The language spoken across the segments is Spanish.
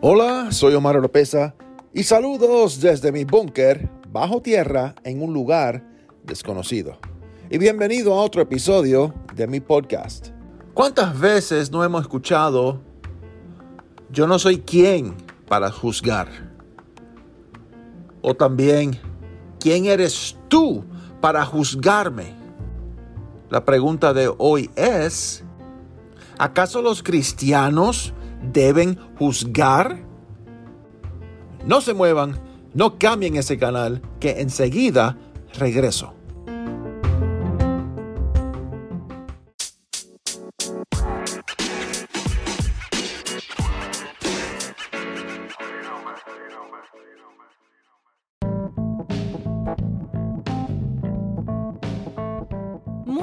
Hola, soy Omar Oropesa y saludos desde mi búnker bajo tierra en un lugar desconocido. Y bienvenido a otro episodio de mi podcast. ¿Cuántas veces no hemos escuchado yo no soy quien para juzgar? O también, ¿quién eres tú para juzgarme? La pregunta de hoy es, ¿acaso los cristianos deben juzgar? No se muevan, no cambien ese canal, que enseguida regreso.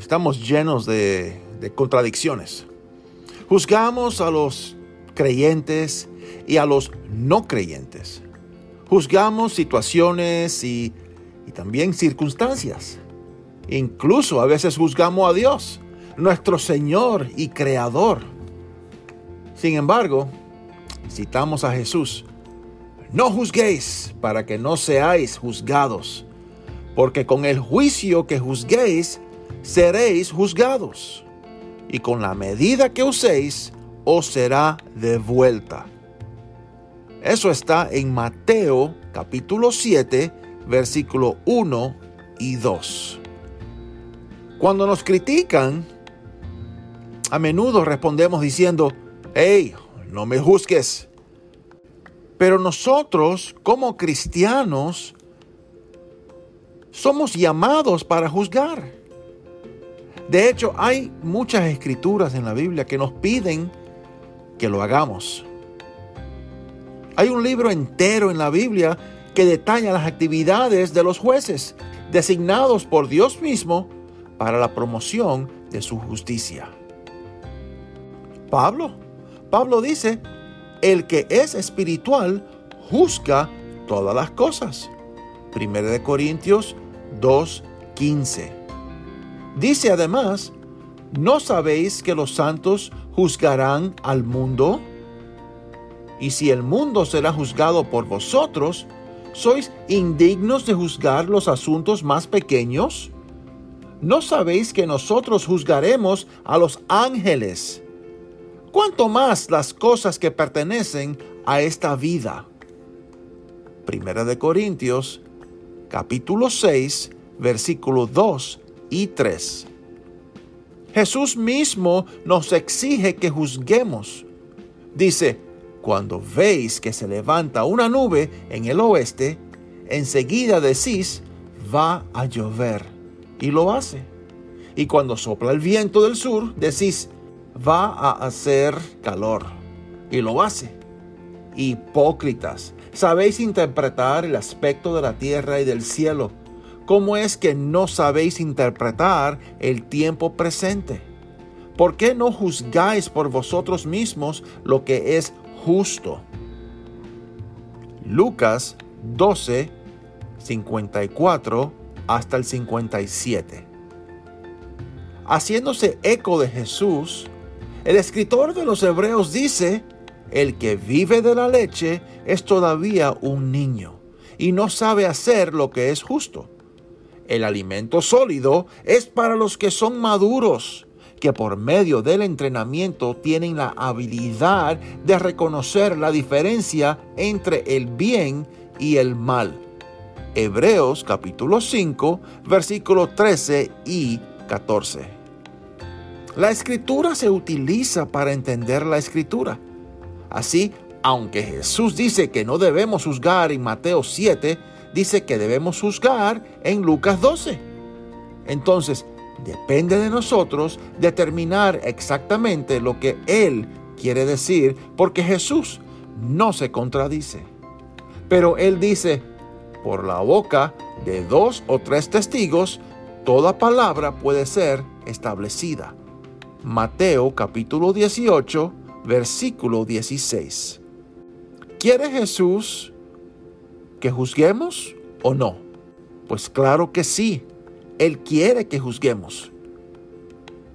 estamos llenos de, contradicciones. Juzgamos a los creyentes y a los no creyentes. Juzgamos situaciones y, y también circunstancias. Incluso a veces juzgamos a Dios, nuestro Señor y Creador. Sin embargo, citamos a Jesús. No juzguéis para que no seáis juzgados, porque con el juicio que juzguéis, seréis juzgados y con la medida que uséis os será devuelta. Eso está en Mateo capítulo 7, versículo 1 y 2. Cuando nos critican, a menudo respondemos diciendo, hey, no me juzgues. Pero nosotros, como cristianos, somos llamados para juzgar. De hecho, hay muchas escrituras en la Biblia que nos piden que lo hagamos. Hay un libro entero en la Biblia que detalla las actividades de los jueces designados por Dios mismo para la promoción de su justicia. Pablo, Pablo dice, el que es espiritual juzga todas las cosas. 1 Corintios 2:15. Dice además, ¿no sabéis que los santos juzgarán al mundo? Y si el mundo será juzgado por vosotros, ¿sois indignos de juzgar los asuntos más pequeños? ¿No sabéis que nosotros juzgaremos a los ángeles? ¿Cuánto más las cosas que pertenecen a esta vida? Primera de Corintios, capítulo 6, versículo 2 y 3. Jesús mismo nos exige que juzguemos. Dice, cuando veis que se levanta una nube en el oeste, enseguida decís, va a llover. Y lo hace. Y cuando sopla el viento del sur, decís, va a hacer calor. Y lo hace. Hipócritas, sabéis interpretar el aspecto de la tierra y del cielo ¿Cómo es que no sabéis interpretar el tiempo presente? ¿Por qué no juzgáis por vosotros mismos lo que es justo? Lucas 12, 54 hasta el 57. Haciéndose eco de Jesús, el escritor de los Hebreos dice, el que vive de la leche es todavía un niño y no sabe hacer lo que es justo el alimento sólido es para los que son maduros, que por medio del entrenamiento tienen la habilidad de reconocer la diferencia entre el bien y el mal. Hebreos capítulo 5, versículos 13 y 14. La escritura se utiliza para entender la escritura. Así, aunque Jesús dice que no debemos juzgar en Mateo 7, dice que debemos juzgar en Lucas 12. Entonces, depende de nosotros determinar exactamente lo que Él quiere decir, porque Jesús no se contradice. Pero Él dice, por la boca de dos o tres testigos, toda palabra puede ser establecida. Mateo capítulo 18, versículo 16. ¿Quiere Jesús que juzguemos o no? Pues claro que sí, Él quiere que juzguemos.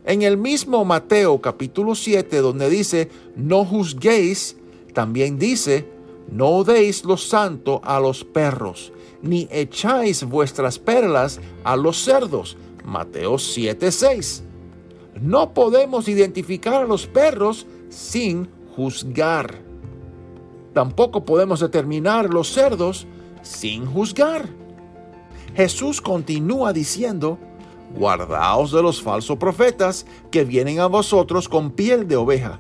En el mismo Mateo capítulo 7, donde dice, no juzguéis, también dice, no deis lo santo a los perros, ni echáis vuestras perlas a los cerdos. Mateo 7:6. No podemos identificar a los perros sin juzgar. Tampoco podemos determinar los cerdos sin juzgar. Jesús continúa diciendo, guardaos de los falsos profetas que vienen a vosotros con piel de oveja,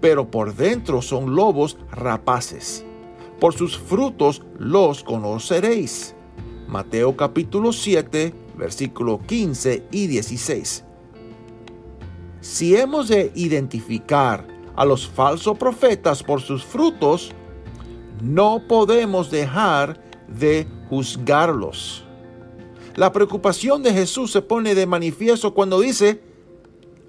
pero por dentro son lobos rapaces. Por sus frutos los conoceréis. Mateo capítulo 7, versículo 15 y 16. Si hemos de identificar a los falsos profetas por sus frutos, no podemos dejar de juzgarlos. La preocupación de Jesús se pone de manifiesto cuando dice,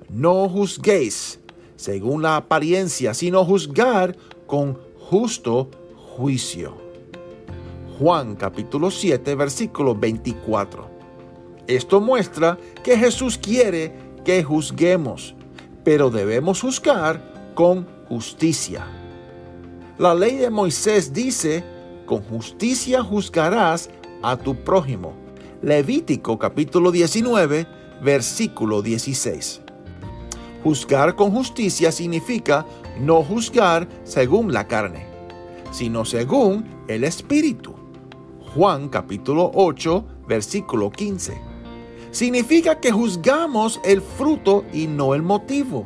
no juzguéis según la apariencia, sino juzgar con justo juicio. Juan capítulo 7 versículo 24. Esto muestra que Jesús quiere que juzguemos, pero debemos juzgar con justicia. La ley de Moisés dice, con justicia juzgarás a tu prójimo. Levítico capítulo 19, versículo 16. Juzgar con justicia significa no juzgar según la carne, sino según el Espíritu. Juan capítulo 8, versículo 15. Significa que juzgamos el fruto y no el motivo.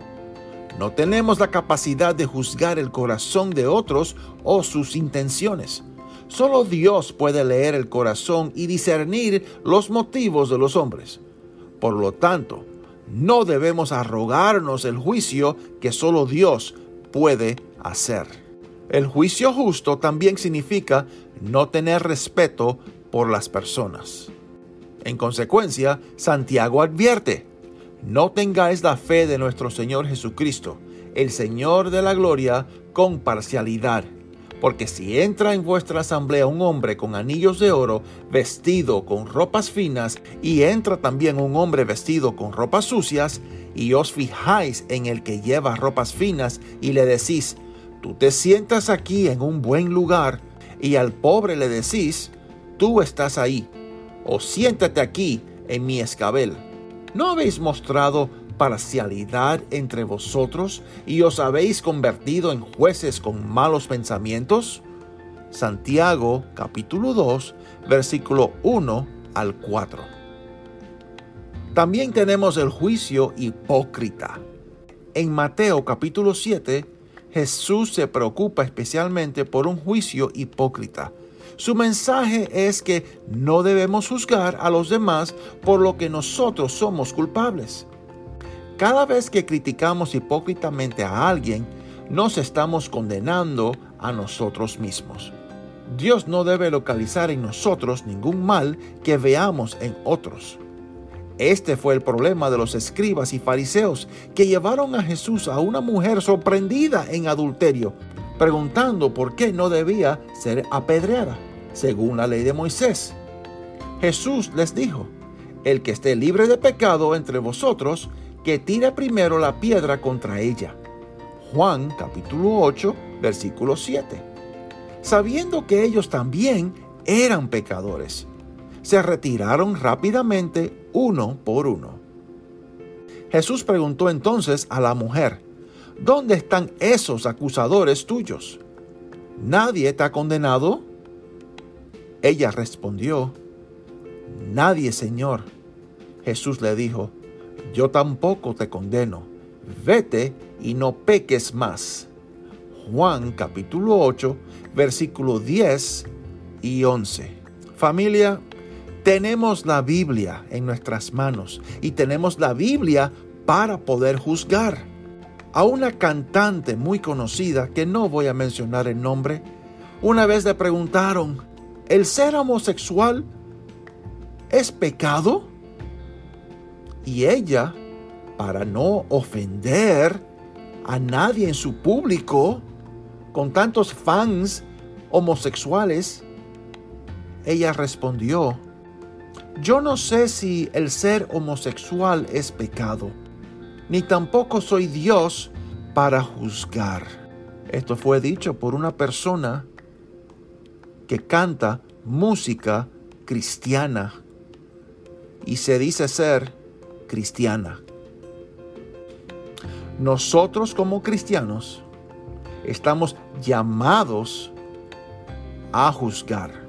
No tenemos la capacidad de juzgar el corazón de otros o sus intenciones. Solo Dios puede leer el corazón y discernir los motivos de los hombres. Por lo tanto, no debemos arrogarnos el juicio que solo Dios puede hacer. El juicio justo también significa no tener respeto por las personas. En consecuencia, Santiago advierte, no tengáis la fe de nuestro Señor Jesucristo, el Señor de la gloria, con parcialidad. Porque si entra en vuestra asamblea un hombre con anillos de oro, vestido con ropas finas, y entra también un hombre vestido con ropas sucias, y os fijáis en el que lleva ropas finas, y le decís, tú te sientas aquí en un buen lugar, y al pobre le decís, tú estás ahí, o siéntate aquí en mi escabel ¿No habéis mostrado parcialidad entre vosotros y os habéis convertido en jueces con malos pensamientos? Santiago capítulo 2 versículo 1 al 4. También tenemos el juicio hipócrita. En Mateo capítulo 7, Jesús se preocupa especialmente por un juicio hipócrita su mensaje es que no debemos juzgar a los demás por lo que nosotros somos culpables. Cada vez que criticamos hipócritamente a alguien, nos estamos condenando a nosotros mismos. Dios no debe localizar en nosotros ningún mal que veamos en otros. Este fue el problema de los escribas y fariseos que llevaron a Jesús a una mujer sorprendida en adulterio, preguntando por qué no debía ser apedreada según la ley de Moisés. Jesús les dijo, el que esté libre de pecado entre vosotros, que tire primero la piedra contra ella. Juan capítulo 8, versículo 7. Sabiendo que ellos también eran pecadores, se retiraron rápidamente uno por uno. Jesús preguntó entonces a la mujer, ¿dónde están esos acusadores tuyos? ¿Nadie te ha condenado? Ella respondió, Nadie, Señor. Jesús le dijo, Yo tampoco te condeno. Vete y no peques más. Juan capítulo 8, versículo 10 y 11. Familia, Tenemos la Biblia en nuestras manos y tenemos la Biblia para poder juzgar. A una cantante muy conocida, que no voy a mencionar el nombre, una vez le preguntaron, ¿el ser homosexual es pecado? Y ella, para no ofender a nadie en su público, con tantos fans homosexuales, ella respondió, yo no sé si el ser homosexual es pecado, ni tampoco soy Dios para juzgar. Esto fue dicho por una persona que canta música cristiana y se dice ser cristiana. Nosotros como cristianos estamos llamados a juzgar.